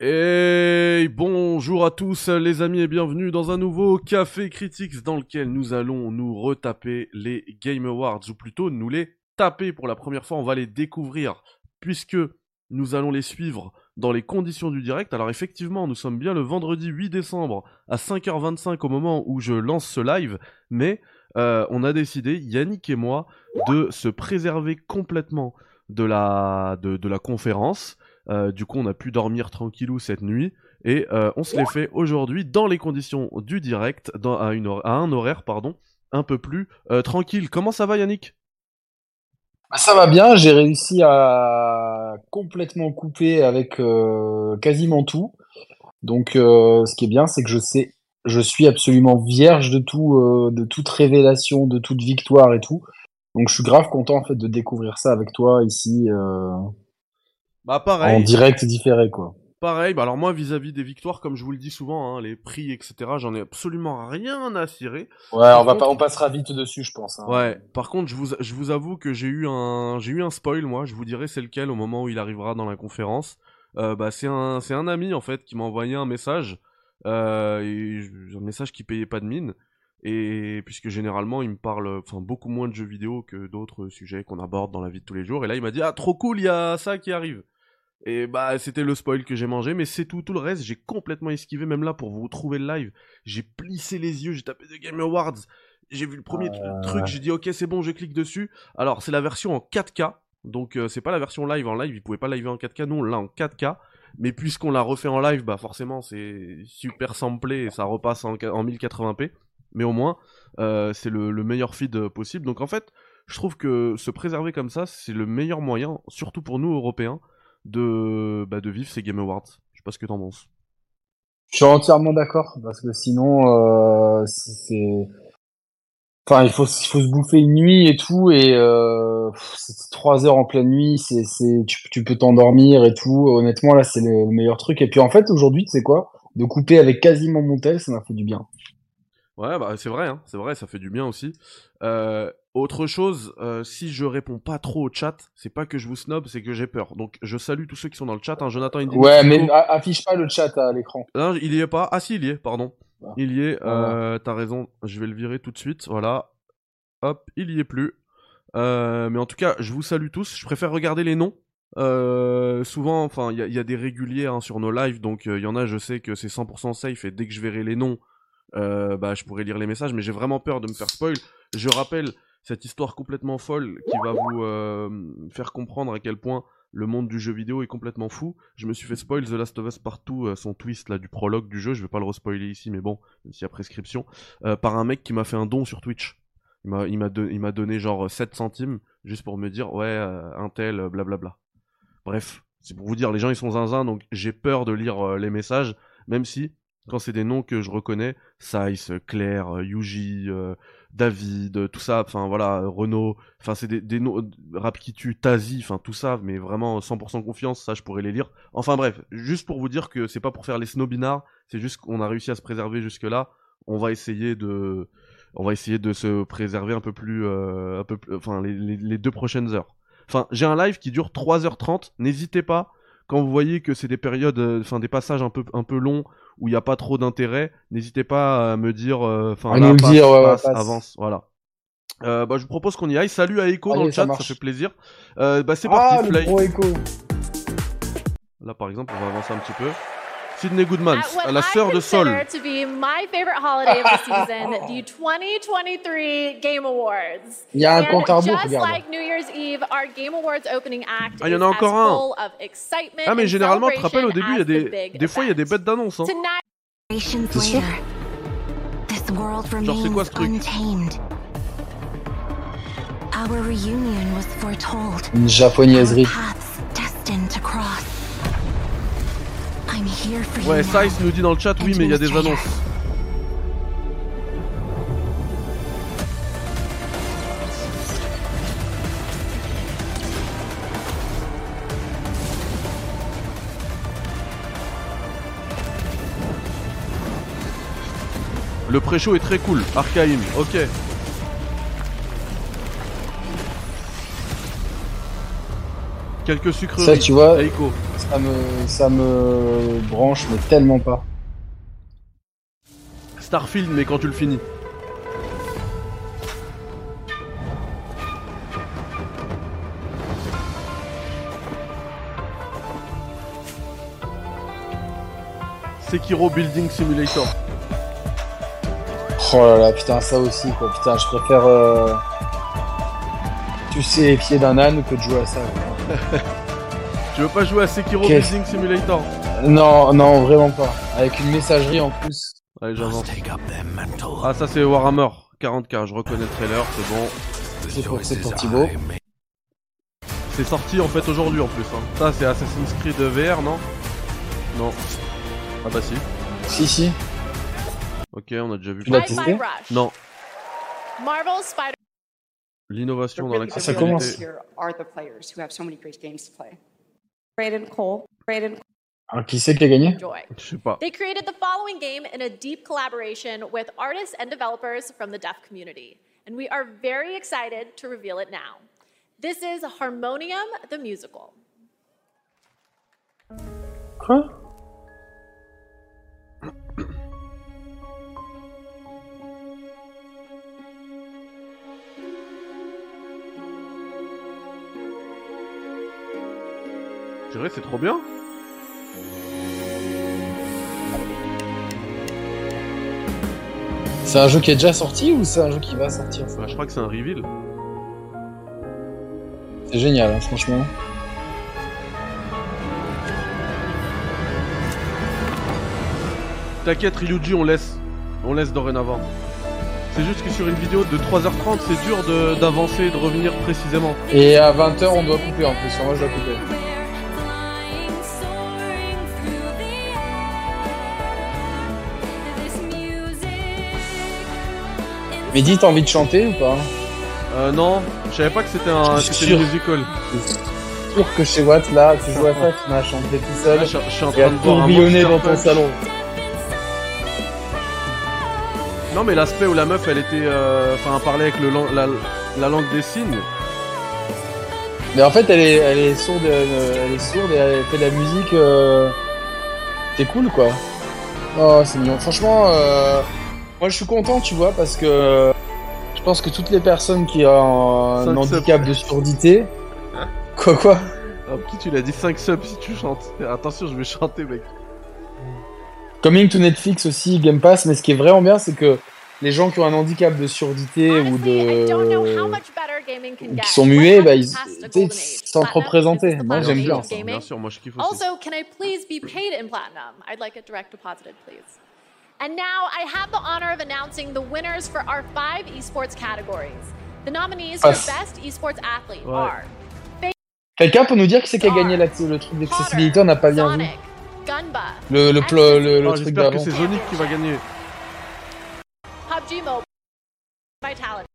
Et bonjour à tous les amis et bienvenue dans un nouveau Café Critics dans lequel nous allons nous retaper les Game Awards ou plutôt nous les taper pour la première fois, on va les découvrir puisque nous allons les suivre dans les conditions du direct. Alors effectivement, nous sommes bien le vendredi 8 décembre à 5h25 au moment où je lance ce live, mais euh, on a décidé, Yannick et moi, de se préserver complètement de la, de, de la conférence euh, du coup, on a pu dormir tranquillou cette nuit. Et euh, on se les fait aujourd'hui dans les conditions du direct, à, un horaire pardon, un peu plus euh, tranquille. Comment ça va Yannick? Bah, Ça va bien, j'ai réussi à complètement couper avec quasiment tout. Donc ce qui est bien, c'est que je sais, je suis absolument vierge de tout, de toute révélation, de toute victoire et tout. Donc je suis grave content en fait de découvrir ça avec toi ici. Bah pareil. En direct différé quoi. Pareil, bah alors moi vis-à-vis des victoires, comme je vous le dis souvent, hein, les prix, etc., j'en ai absolument rien à cirer. Ouais, on va pas, on passera vite dessus, je pense. Hein. Ouais. Par contre, je vous, je vous avoue que j'ai eu un, eu un spoil, moi. Je vous dirai c'est lequel au moment où il arrivera dans la conférence. Euh, bah c'est un, un ami en fait qui m'a envoyé un message, euh, un message qui payait pas de mine. Et puisque généralement il me parle, enfin beaucoup moins de jeux vidéo que d'autres sujets qu'on aborde dans la vie de tous les jours. Et là il m'a dit ah trop cool, il y a ça qui arrive. Et bah c'était le spoil que j'ai mangé, mais c'est tout. Tout le reste, j'ai complètement esquivé, même là pour vous trouver le live. J'ai plissé les yeux, j'ai tapé The Game Awards. J'ai vu le premier truc, j'ai dit ok c'est bon, je clique dessus. Alors c'est la version en 4K, donc euh, c'est pas la version live en live, il pouvait pas live en 4K, nous on l'a en 4K. Mais puisqu'on l'a refait en live, bah forcément c'est super samplé et ça repasse en, 1080p. Mais au moins euh, c'est le, le meilleur feed possible. Donc en fait, je trouve que se préserver comme ça, c'est le meilleur moyen, surtout pour nous Européens, de, bah, de vivre ces Game Awards. Je sais pas ce que t'en penses. Je suis entièrement d'accord, parce que sinon, euh, c'est... Enfin, il faut, il faut se bouffer une nuit et tout, et euh, trois heures en pleine nuit, c'est, c'est, tu, tu peux t'endormir et tout. Honnêtement, là, c'est le, meilleur truc. Et puis, en fait, aujourd'hui, tu sais quoi? De couper avec quasiment mon tel, ça m'a fait du bien. Ouais, bah c'est vrai, hein, c'est vrai, ça fait du bien aussi. Euh, autre chose, euh, si je réponds pas trop au chat, c'est pas que je vous snob, c'est que j'ai peur. Donc je salue tous ceux qui sont dans le chat. Hein. Jonathan, il Ouais, mais affiche pas le chat à l'écran. Non, il y est pas. Ah si, il y est, pardon. Ah. Il y est. Euh, T'as raison. Je vais le virer tout de suite. Voilà. Hop, il y est plus. Euh, mais en tout cas, je vous salue tous. Je préfère regarder les noms. Souvent, enfin, il y, y, a des réguliers hein, sur nos lives, donc il y en a, je sais que c'est 100% safe et dès que je verrai les noms, bah, je pourrai lire les messages. Mais j'ai vraiment peur de me faire spoil. Je rappelle cette histoire complètement folle qui va vous euh, faire comprendre à quel point le monde du jeu vidéo est complètement fou. Je me suis fait spoil The Last of Us Partout, euh, son twist là du prologue du jeu, je vais pas le respoiler ici, mais bon, s'il y a prescription, euh, par un mec qui m'a fait un don sur Twitch. Il m'a, donné genre 7 centimes juste pour me dire ouais, un tel, blablabla. Bref, c'est pour vous dire, les gens ils sont zinzin, donc j'ai peur de lire les messages, même si quand c'est des noms que je reconnais, Sice, Claire, Yuji, David, tout ça, enfin voilà, Renault, enfin c'est des, noms, rap qui tue, Tazi, enfin tout ça, mais vraiment 100% confiance, ça je pourrais les lire. Enfin bref, juste pour vous dire que c'est pas pour faire les snobinards, c'est juste qu'on a réussi à se préserver jusque là. On va essayer de, on va essayer de se préserver un peu plus, euh, un peu plus, enfin les, les, deux prochaines heures. Enfin, j'ai un live qui dure 3h30. N'hésitez pas quand vous voyez que c'est des périodes, euh, enfin des passages un peu un peu longs où il n'y a pas trop d'intérêt, n'hésitez pas à me dire, euh, enfin, nous dire, avance, voilà. Euh, bah, je vous propose qu'on y aille. Salut à Echo dans le chat, ça, fait plaisir. Euh, bah, c'est parti, ah, Flay. Là, par exemple, on va avancer un petit peu. Sydney Goodman, la sœur de Sol. to be my favorite holiday of the season, the 2023 Game Awards. Il y a un compte à rebours, Just like New Year's Eve, our Game Awards opening act ah, il y en a encore un. Ah, mais généralement, tu te rappelles, au début, il y a des, des fois, il y a des bêtes d'annonce. Hein. C'est sûr Genre, c'est quoi ce truc Une japonaiserie. Ouais, Sice nous dit dans le chat, oui, mais il y a des annonces. Le pré-show est très cool, Archaim, ok. Quelques sucreries. Ça, tu vois, ça me, ça me branche, mais tellement pas. Starfield, mais quand tu le finis. Sekiro Building Simulator. Oh là là, putain, ça aussi, quoi. Putain, je préfère. Euh... Tu sais, les pieds d'un âne que de jouer à ça. quoi. Tu veux pas jouer à Sekiro Qu'est-ce- Building Simulator Non, non, vraiment pas. Avec une messagerie en plus. Allez, j'avance. Ah, ça c'est Warhammer 40k, je reconnais le trailer, c'est bon. C'est pour, c'est pour Thibaut. C'est sorti en fait aujourd'hui en plus. Hein. Ça c'est Assassin's Creed VR, non? Non. Ah bah si. Si, si. Ok, on a déjà vu. Tu l'as Rush. Non. Marvel's Spider L'innovation dans commence. Here are the players who have so many great games to play. Braden Cole, Braden Alors, ah, qui c'est qui a gagné Joy. Je sais pas. They created the following game in a deep collaboration with artists and developers from the deaf community, and we are very excited to reveal it now. This is Harmonium the Musical. Quoi C'est trop bien. C'est un jeu qui est déjà sorti ou c'est un jeu qui va sortir ça Bah, je crois que c'est un reveal. C'est génial, hein, franchement. T'inquiète, Ryuji, on laisse. On laisse dorénavant. C'est juste que sur une vidéo de 3h30, c'est dur d'avancer et de revenir précisément. Et à 20h, on doit couper en plus. Moi, je dois couper. Mehdi, t'as envie de chanter ou pas Euh, non, je savais pas que c'était un, Je suis c'était une sûr. musical. sûr que chez Watt, là, tu joues à ça, tu m'as chanté tout seul. Là, je, je suis en Et à train de voir un tourbillonner Monster dans ton Punch. salon. Non, mais l'aspect où la meuf, elle était, euh, enfin, elle parlait avec le la, la langue des signes. Mais en fait, elle est, elle est sourde, elle est sourde et elle fait de la musique. Euh... C'est cool, quoi. Oh, c'est mignon. Franchement, euh... moi, je suis content, tu vois, parce que je pense que toutes les personnes qui ont un handicap de surdité. Quoi, quoi Ah, qui tu l'as dit 5 subs si tu chantes. Attention, je vais chanter, mec. Coming to Netflix aussi, Game Pass. Mais ce qui est vraiment bien, c'est que les gens qui ont un handicap de surdité ou Honestly, I don't know how de much better gaming can qui get. sont muets, bah, ils this the Moi, j'aime bien? Bien sûr, moi je kiffe aussi. Also, can I please be paid in platinum? I'd like it direct deposited, please. And now I have the honor of announcing the winners for our five esports categories. The nominees for best esports athlete Ouais. are Quelqu'un peut nous dire qui c'est qui a gagné la- le truc d'accessibilité On n'a pas bien vu. Gunba, Le, le, plo- le, le Ah, truc J'espère que d'avant. c'est Sonic qui va gagner. PUBG Mobile, Vitality.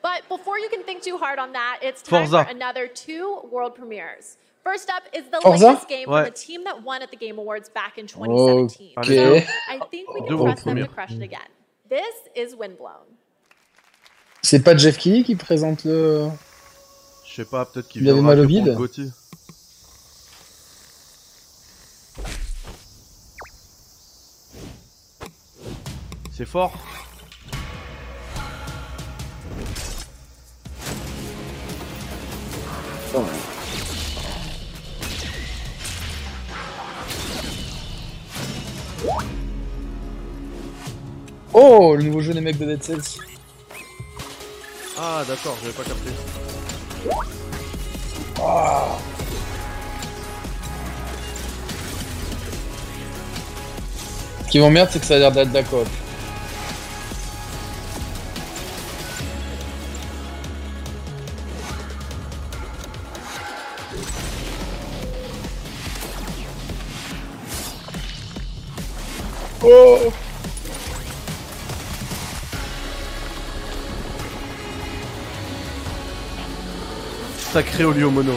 But before you can think too hard on that, it's time Forza. for another two world premieres. First up is the Forza? latest game Ouais. from the team that won at the Game Awards back in 2017. Ok. So I think we can trust them to crush it again. This is Windblown. C'est pas Jeff Keighley qui présente le. Je sais pas, peut-être qu'il viendra mal au Gauthier. C'est fort. Oh, le nouveau jeu des mecs de Dead Cells. Ah d'accord, j'avais pas capté. Ce qui m'emmerde, c'est que ça a l'air d'être de la coop. Oh Sacré Olio Mono.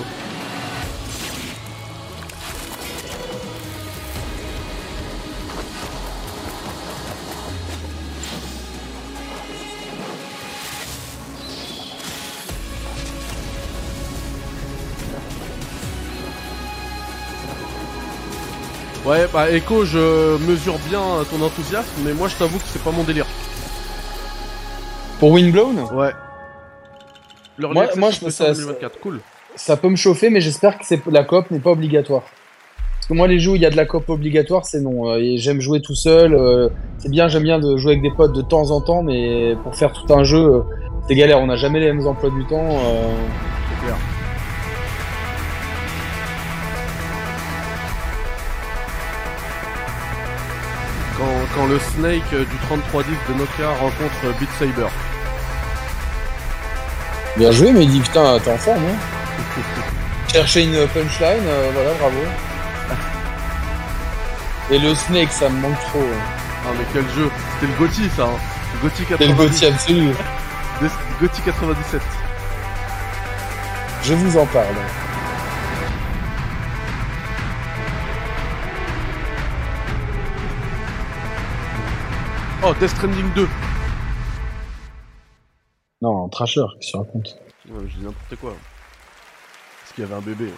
Ouais, bah Echo, je mesure bien ton enthousiasme, mais moi je t'avoue que c'est pas mon délire. Pour Windblown? Ouais. Moi- moi, je septembre ça- 2024, cool. Ça peut me chauffer, mais j'espère que la coop n'est pas obligatoire. Parce que moi, les jeux où il y a de la coop obligatoire, c'est non. Euh, Et j'aime jouer tout seul. euh, C'est bien, j'aime bien de jouer avec des potes de temps en temps, mais pour faire tout un jeu, euh, c'est galère. On n'a jamais les mêmes emplois du temps. C'est clair. Quand, quand le Snake du 3310 de Nokia rencontre Beat Saber. Bien joué, mais il dit putain, t'es en forme, hein Chercher une punchline, euh, voilà, bravo. Et le Snake, ça me manque trop. hein. Ah mais quel jeu C'était le Gotti ça hein. Le Gotti C'est le 90 Gauthier absolu. Des- Gotti 97 Je vous en parle. Oh Death Stranding 2 Non, Trasher, qu'est-ce que tu racontes Ouais, Je dis n'importe quoi. Parce qu'il y avait un bébé.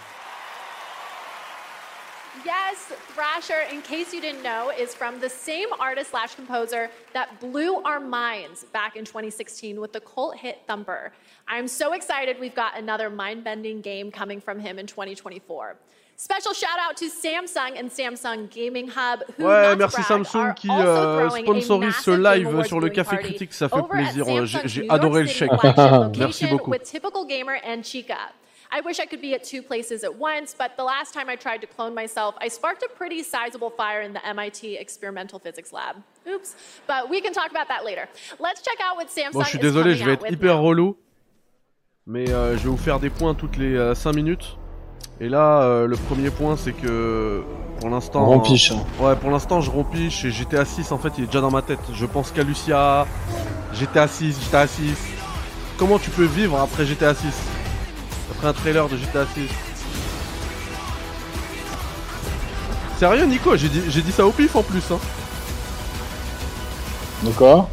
Yes, Thrasher, in case you didn't know, is from the same artist slash composer that blew our minds back in 2016 with the cult hit Thumper. I'm so excited we've got another mind bending game coming from him in 2024. Special shout out to Samsung and Samsung Gaming Hub, who Ouais, merci Samsung qui euh, sponsorise ce live sur le Café Critique, ça fait plaisir. euh, J'ai adoré le chèque. flagship Merci location beaucoup. with Typical Gamer and Chica. I wish I could be at two places at once, but the last time I tried to clone myself, I sparked a pretty sizable fire in the MIT experimental physics lab. Oops. But we can talk about that later. Let's check out what Samsung Bon, je suis is désolé, je vais être hyper now. relou. Mais euh, je vais vous faire des points toutes les 5 minutes. Et là, euh, le premier point, c'est que pour l'instant. On rempiche, hein. Ouais, pour l'instant, je rempiche et GTA 6, en fait, il est déjà dans ma tête. Je pense qu'à Lucia, GTA 6, GTA 6. Comment tu peux vivre après GTA 6 Après un trailer de GTA 6 Sérieux, Nico? J'ai dit, j'ai dit ça au pif en plus, hein. D'accord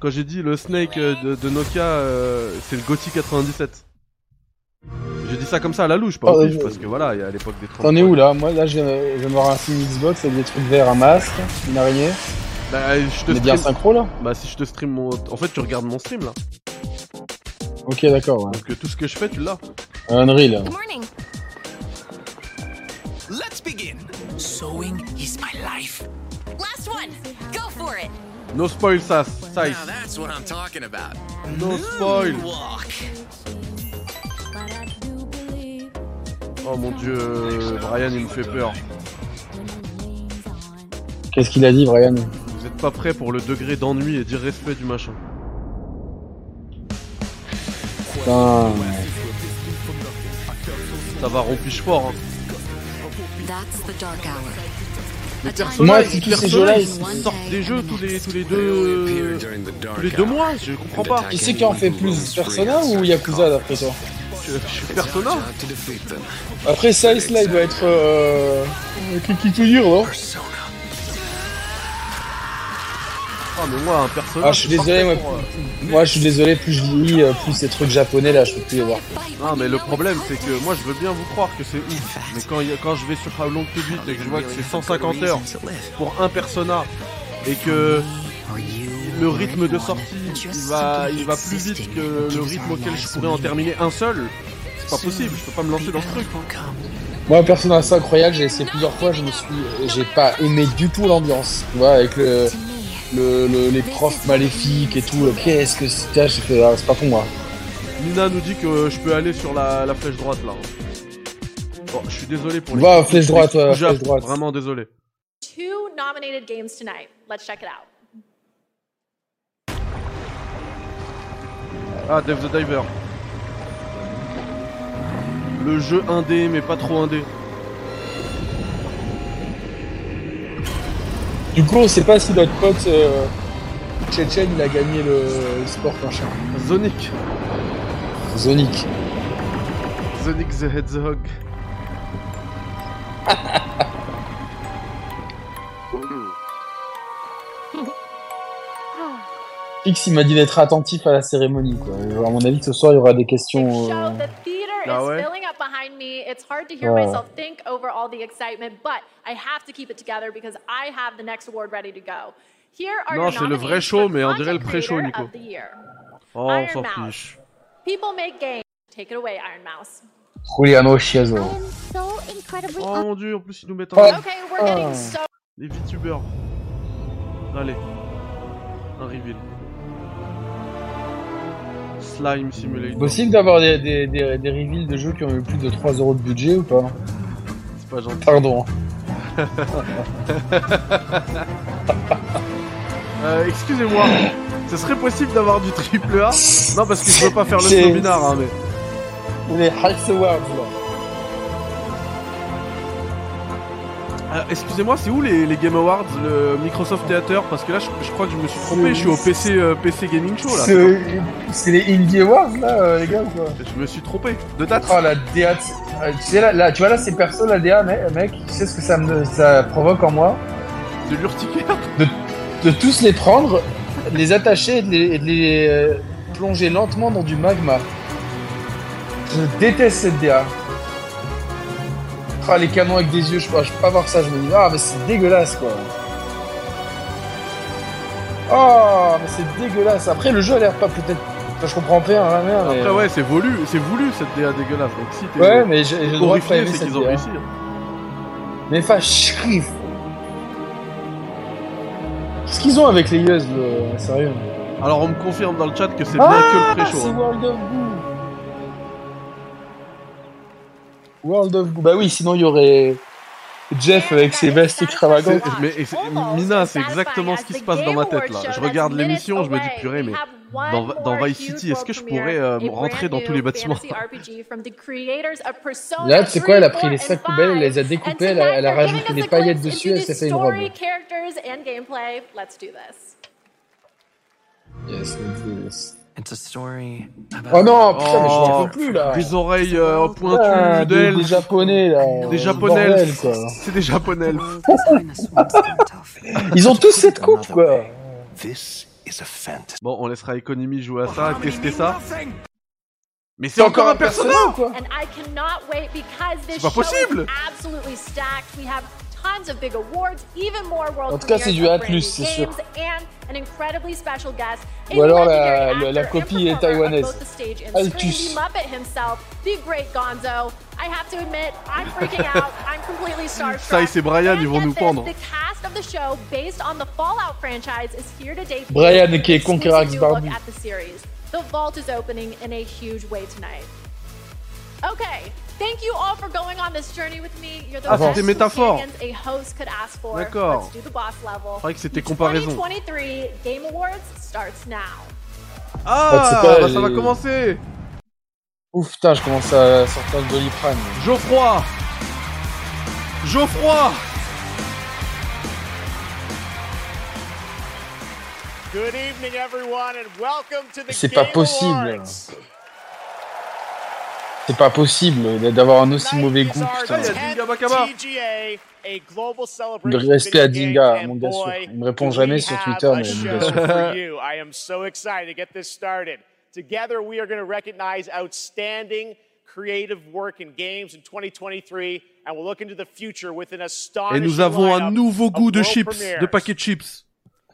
Quand j'ai dit le Snake euh, de, de Nokia, euh, c'est le Gotti 97. Ça comme ça à la louche, pas au Oh, pif, euh, parce que voilà, il y a à l'époque des 30. T'en es où là Moi là je, je me ramasse une Xbox avec des trucs verts, un masque, une araignée. Bah, je te On est bien synchro là Bah, si je te stream mon. En fait, tu regardes mon stream là. Ok d'accord, ouais. Donc, euh, tout ce que je fais, tu l'as. Unreal. Good morning. Let's begin. Sewing is my life. Last one. Go for it. No spoil, ça, size. Now that's what I'm talking about. No spoil. Walk. Oh mon dieu, euh, Brian, il me fait peur. Qu'est-ce qu'il a dit Brian Vous êtes pas prêts pour le degré d'ennui et d'irrespect du machin. Putain. Ça va rompiche fort, hein. Mais Moi, si tous ces jeux-là, ils sortent des jeux tous les, tous les deux. Tous les deux mois, je comprends pas. Qui c'est qui en fait plus Persona ou Yakuza d'après toi? Je, je suis Persona. Après ça, là il doit être... Euh... Qui qui tout dire non? Ah, mais moi, un Persona. Ah je suis désolé, moi, pour, euh, moi je suis désolé, plus je vieillis, euh, plus ces trucs japonais là, je peux plus les voir. Non mais le problème c'est que moi je veux bien vous croire que c'est ouf Mais quand, y quand je vais sur Long to Beat et que je vois que c'est 150 heures pour un persona Et que le rythme de sortie il va, il va plus vite que le rythme auquel je pourrais en terminer un seul C'est pas possible, je peux pas me lancer dans ce truc Moi Persona 5 Royal, j'ai essayé plusieurs fois, je me suis... J'ai pas aimé du tout l'ambiance. Tu vois, avec le... Le, le- les profs maléfiques et tout, qu'est-ce que c'est ah, c'est pas pour moi. Nina nous dit que je peux aller sur la, la flèche droite là Bon, je suis désolé pour les Va, coups- flèche droite, flèche droite. Vraiment désolé Two nominated games tonight. Let's check it out. Ah, Dev the Diver. Le jeu indé, mais pas trop indé. Du coup, on sait pas si notre pote euh, Tchétchène il a gagné le, sport machin. Sonic. Zonic. Sonic the Hedgehog. X il m'a dit d'être attentif à la cérémonie quoi. Genre, à mon avis ce soir il y aura des questions. Euh, the theater Ah is ouais? filling up behind me. It's hard to hear Ouais. myself think over all the excitement, but I have to keep it together because I have the next award ready to go. Here are Non, c'est le vrai show, mais on dirait le pré-show, Nico. Oh, on Iron s'en Mouse. fiche. People make games. Take it away, Iron Mouse. Juliano Chiazo. Oh mon dieu, en plus ils nous mettent en Okay, we're getting Oh. so des VTubers. Allez. Un reveal. Slime Simulator. Possible d'avoir des, des, des, des reveals de jeux qui ont eu plus de 3 euros de budget ou pas C'est pas gentil. Pardon. Euh, excusez-moi. Ce serait possible d'avoir du triple A Non, parce que je veux pas faire le snobinard, hein, mais. Les Awards là. Euh, excusez-moi, c'est où les, les Game Awards, le Microsoft Theater? Parce que là, je, je crois que je me suis trompé. Je suis au PC, euh, PC Gaming Show là. C'est c'est les Indie Awards là, euh, les gars quoi? Je me suis trompé. De date Oh la DA, euh, tu sais là, là, tu vois là ces persos la DA mec, mec, tu sais ce que ça me ça provoque en moi? De l'urticaire De tous les prendre, de les attacher et de les, et de les, euh, plonger lentement dans du magma. Je déteste cette DA. Ah, les canons avec des yeux, je peux, je peux pas voir ça, je me dis, ah, mais c'est dégueulasse quoi. Oh, mais c'est dégueulasse. Après, le jeu a l'air pas peut-être. Enfin, je comprends pas, hein, mais... Après, ouais, c'est voulu, c'est voulu cette DA dégueulasse. Donc si t'es Ouais, mais j'ai le droit de c'est qu'ils ont réussi. hein. Mais enfin, Shrif. Qu'est-ce qu'ils ont avec les Yeux, le... sérieux? Alors, on me confirme dans le chat que c'est Ah, bien que le pré-show. c'est hein. World of Goo. World of Goo. Bah oui, sinon il y aurait Jeff avec ses vestes extravagantes. Mais- c'est- Mina, c'est exactement ce qui se passe dans ma tête là. Je regarde l'émission, je me dis purée, mais dans, dans Vice City, est-ce que je pourrais euh, rentrer dans tous les bâtiments? Là, tu sais quoi, elle a pris les sacs poubelles, elle les a découpés, elle a, elle a rajouté des paillettes dessus, elle s'est fait une robe. characters and gameplay. Let's do this. Yes, let's do this. It's a story about Oh non, putain, mais je Oh, peux plus là. Des oreilles euh, pointues Ah, des, des japonais là. Des japonais. C'est des japonais. Ils ont tous cette coupe quoi. This is a fantasy. Bon, on laissera Economy jouer à ça, tester ça. Mais c'est C'est encore un personnage quoi. And I cannot wait because this C'est pas possible. Tons of big awards, even more world En tout cas, c'est du A+, c'est sûr. games, And an incredibly special guest. Ou alors la- copie est taïwanaise. both the stage and Altus. screen, the Muppet himself, the great Gonzo. I have to admit, I'm freaking out. I'm completely starstruck. Ça, et c'est Brian, ils vont nous this, pendre. The cast of the show, based on the Fallout franchise, is here to debut. Brian an qui est Conquerax Barbie. at the series. The vault is opening in a huge way tonight. Okay, thank you all for going on this journey with me. You're the Ah, best métaphore. a host could ask for. D'accord. Let's do the boss level. croyais que c'était comparaison. 2023 Game Awards starts now. Ah, pas bah, ça va commencer Ouf, putain, je commence à sortir le doliprane. Geoffroy Geoffroy Good evening, everyone, and welcome to the C'est pas possible. Awards. C'est pas possible d'avoir un aussi mauvais is goût, putain. Il y a 10th Dinga Bakaba. TGA, a global Le celebration respect à Dinga, mon gars sûr. Il me répond jamais sur have Twitter, mais show mon gars sûr. for you. I am so excited to get this started. Together, we are going to recognize outstanding creative work in games in 2023, and we'll look into the future with an Et astonishing nous avons un nouveau goût de chips, de paquets de chips.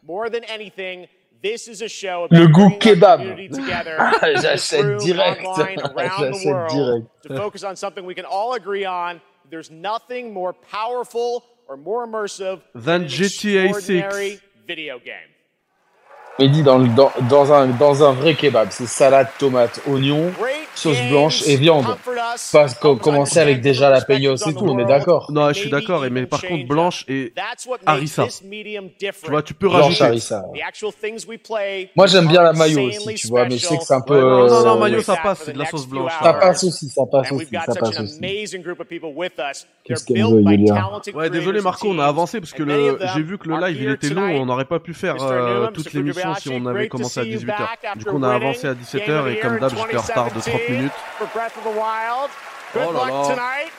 More than anything, this is a show Le about goût kebab. community together Ah, j'achète room, direct. online, around the J'achète world, direct. to focus on something we can all agree on. There's nothing more powerful or more immersive Than an GTA extraordinary 6. video game. Mais dit dans, dans, dans, un, dans un vrai kebab, c'est salade, tomate, oignon, Great sauce blanche et viande. Pas co- commencer avec déjà la et perspectives tout, on est d'accord. Non, je suis d'accord, mais par contre, blanche et harissa. Tu vois, tu peux Blanche rajouter. harissa. The actual things we play Moi, j'aime bien la mayo aussi, tu vois, mais je sais que c'est un peu... Non, non, non, euh, mayo, ça passe, c'est de la sauce blanche. Ça passe aussi, ça passe aussi, we've got ça passe an aussi. amazing group of people with us. They're Qu'est-ce qu'elle veut, talented Ouais, désolé Marco, on a avancé parce que le j'ai vu que le live il était long, on n'aurait pas pu faire euh, toute l'émission si on avait commencé à see you 18h. back Du coup, on a avancé à Game 17h of et comme d'hab, j'étais en retard de 30 2017 minutes. for Breath of the Wild. Good Oh là luck là. tonight.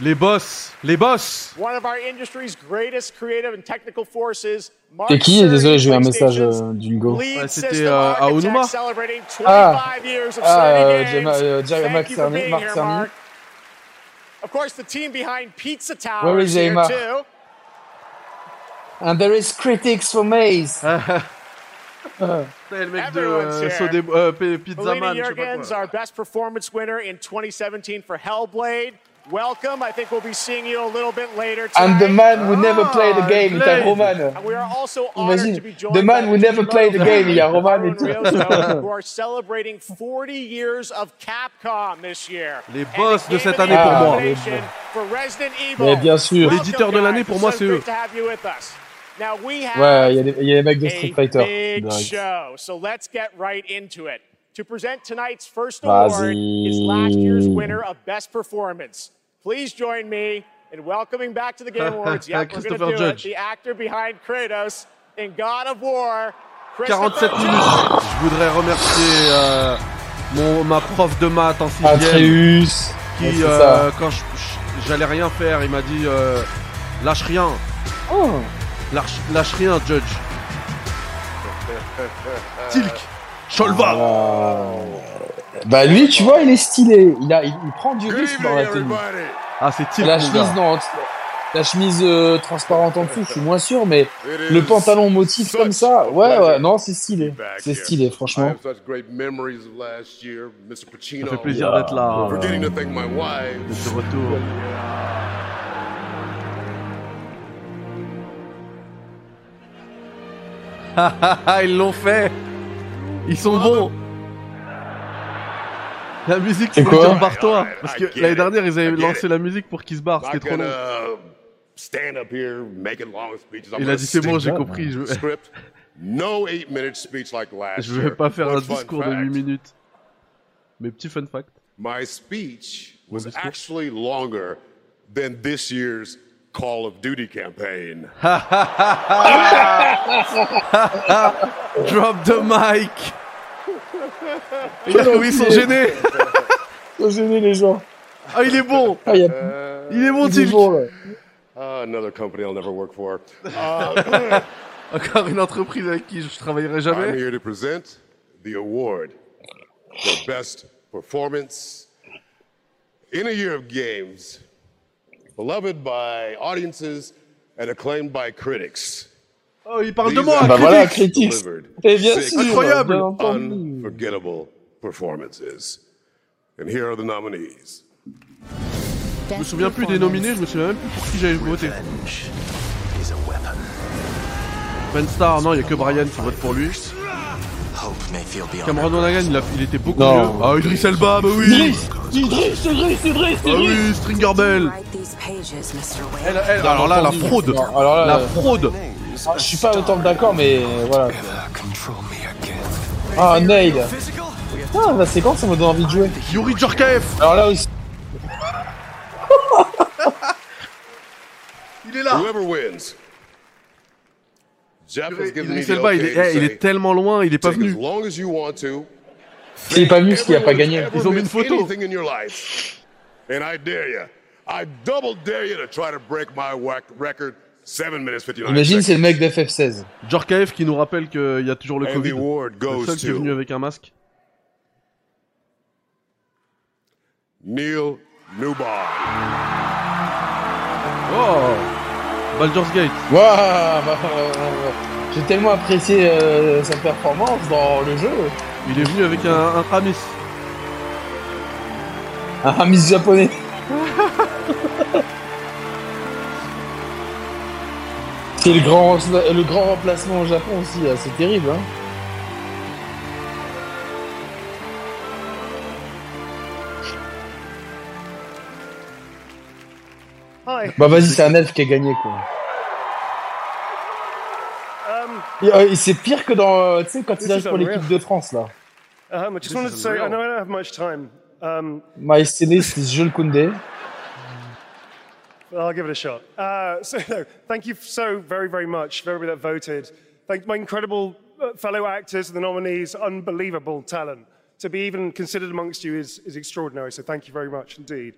Les boss, les boss. One of our industry's greatest creative and technical forces. Mark C'est qui? Cerny, Désolé, j'ai eu un message PlayStation's euh, d'Hugo. lead Ouais, c'était, system euh, à architect Onuma. celebrating 25 Ah. years of Ah, Cerny euh, games. Gemma- euh, Jerry- Thank Mark you for Cerny- being Mark here, Cerny. Mark. Of course, the team behind Pizza Tower Where is is here Emma? too. And there is critics for Maze. C'est le mec de euh. Sodé- euh, Pizza Man, je sais pas quoi. our best performance winner in 2017 for Hellblade. Welcome. I think we'll be seeing you a little bit later tonight. And the man who never Ah, played the game, il y a Blade. Roman. And we are also honored Imagine, to be joined the man who never played the game, il y a Roman et tout. Who are celebrating 40 years of Capcom this year. Les And boss the de Game cette of the année pour moi. nomination for Resident Evil. Mais bien sûr. Welcome, L'éditeur de l'année, guys. pour moi, So c'est great eux. to have you with us. Now we have Ouais, il y, a des- il y a les mecs de Street Fighter. big direct. show. So let's get right into it. To present tonight's first award is last year's winner of Best Performance. Please join me in welcoming back to the Game Awards. Yep, we're going to do Judge. it. The actor behind Kratos in God of War. 47 Christopher minutes. Je voudrais remercier euh, mon, ma prof de maths en sixième Atreus. qui, euh, quand j'allais rien faire, il m'a dit euh, lâche rien, Oh. Lâche, lâche rien, Judge. Tilk, Sholva. Bah lui, tu vois, il est stylé. Il, a, il, il prend du risque dans la tenue. Ah, c'est Tilk. La chemise, non, la chemise euh, transparente en dessous, je suis moins sûr, mais le pantalon motif comme ça, ouais, ouais, non, c'est stylé. C'est stylé, franchement. Ça fait plaisir d'être là. euh, Forgetting to thank my wife. de retour. Ils l'ont fait Ils sont bons La musique, C'est quoi barre-toi Parce que l'année dernière, ils avaient lancé it. la musique pour qu'ils se barrent, c'était trop long. gonna stand up here making long speeches. I'm Il a dit c'est bon, j'ai compris, je to the script. No eight minute speech like last je vais year. pas faire un discours de fact, 8 minutes. Mais petit fun fact. My speech was actually longer than this year's Call of Duty campaign. Drop the mic comme ils sont gênés Faut gêner les gens. Ah, il est bon Ah, il a Il est bon, Tilk bon. Uh, another company I'll never work for. Uh, Encore une entreprise avec qui je travaillerai I'm jamais. here to present the award for best performance in a year of games, beloved by audiences and acclaimed by critics. Oh, il parle de These moi, are Bah voilà, critique Critics. Et bien sûr, Incroyable. unforgettable performances. And here are the nominees. Je me souviens plus des nominés, je me souviens même plus pour qui j'avais voté. Ben Star, non, il y a que Brian qui vote pour lui. Cameron Monaghan, il, a- il était beaucoup Non. mieux. Ah, Idris Elba, bah oui Idriss, Idriss, Idriss, Ah oui, Stringer Bell Write these pages, Mr. Wade. Elle- elle- Alors là, la fraude alors là, La fraude ah, je suis pas autant d'accord, mais voilà. Ah, Nail. Ah, la séquence, ça me donne envie de jouer. Yuri Djorkaeff Alors là aussi. Il est là Elba, il est, eh, il est tellement loin, il est pas venu. Long as you want to. Il est pas a pas gagné. Ils ont mis une photo. missed Anything in your life. And I dare you. I double dare you to try to break my whack record. 7 minutes 59 Imagine, c'est le mec d'FF16. Djorkaeff qui nous rappelle qu'il y a toujours le And Covid. Le seul qui est venu avec un masque. Neil Newbar. Oh Baldur's Gate. Bah, euh, J'ai tellement apprécié euh, sa performance dans le jeu. Il est venu avec un, un Ramis. Un Ramis japonais. C'est le grand, le grand remplacement au Japon aussi, là, c'est terrible. Hein. Bah vas-y, c'est un elfe qui a gagné quoi. Et, euh, et c'est pire que dans, euh, tu sais, quand il arrive pour l'équipe de France là. um, I just wanted to say, I know I don't have much time. Um, My stylist is Jules Koundé. I'll give it a shot. Uh, so, no, thank you so very, very much for everybody that voted. Thank my incredible uh, fellow actors, and the nominees, unbelievable talent. To be even considered amongst you is, is extraordinary, so thank you very much indeed.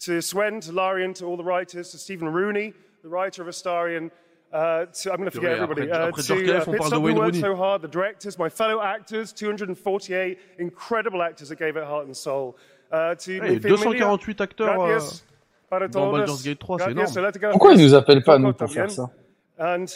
to Swen, to Larian, to all the writers, to Stephen Rooney, the writer of Astarion. Uh, to, I'm going to forget Purée, everybody. après- Uh, après to Djorkaeff, uh, on parle de who Wayne worked Rooney. so hard, the directors, my fellow actors, 248 incredible actors that gave it heart and soul. Uh, to Ouais, il y a mi familia, 248 acteurs euh, gracias para dans todos, Baldur's Gate 3, c'est énorme. let it go. Pourquoi ils nous appellent pas, nous, pour faire ça And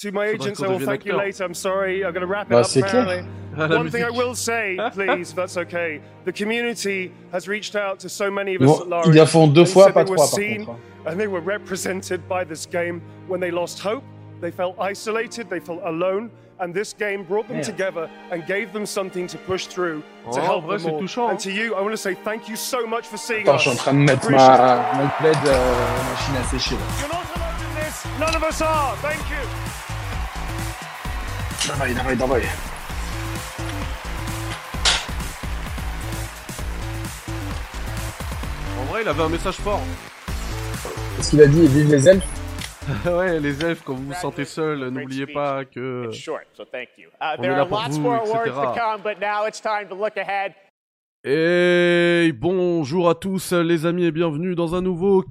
to my agents, I will thank you later. I'm sorry, I'm going to wrap it Bah, up apparently. One thing I will say, please, if that's okay. The community has reached out to so many of us vont- at Larian. ils la font deux fois, pas they were par seen contre, And they were represented by this game when they lost hope, they felt isolated, they felt alone. And this game brought them Merde. together and gave them something to push through Oh, to help vrai, them c'est all. touchant. And to you, I want to say thank you so much for seeing Attends, us. je suis en train de mettre Appreciate it. ma, plaid euh, machine à sécher. You're not alone in this. None of us are. Thank you. En vrai, il avait un message fort. Qu'est-ce qu'il a dit Vive les elfes ouais, les elfes, quand vous vous sentez seul, n'oubliez pas que. On. Et bonjour à tous les amis et bienvenue dans un nouveau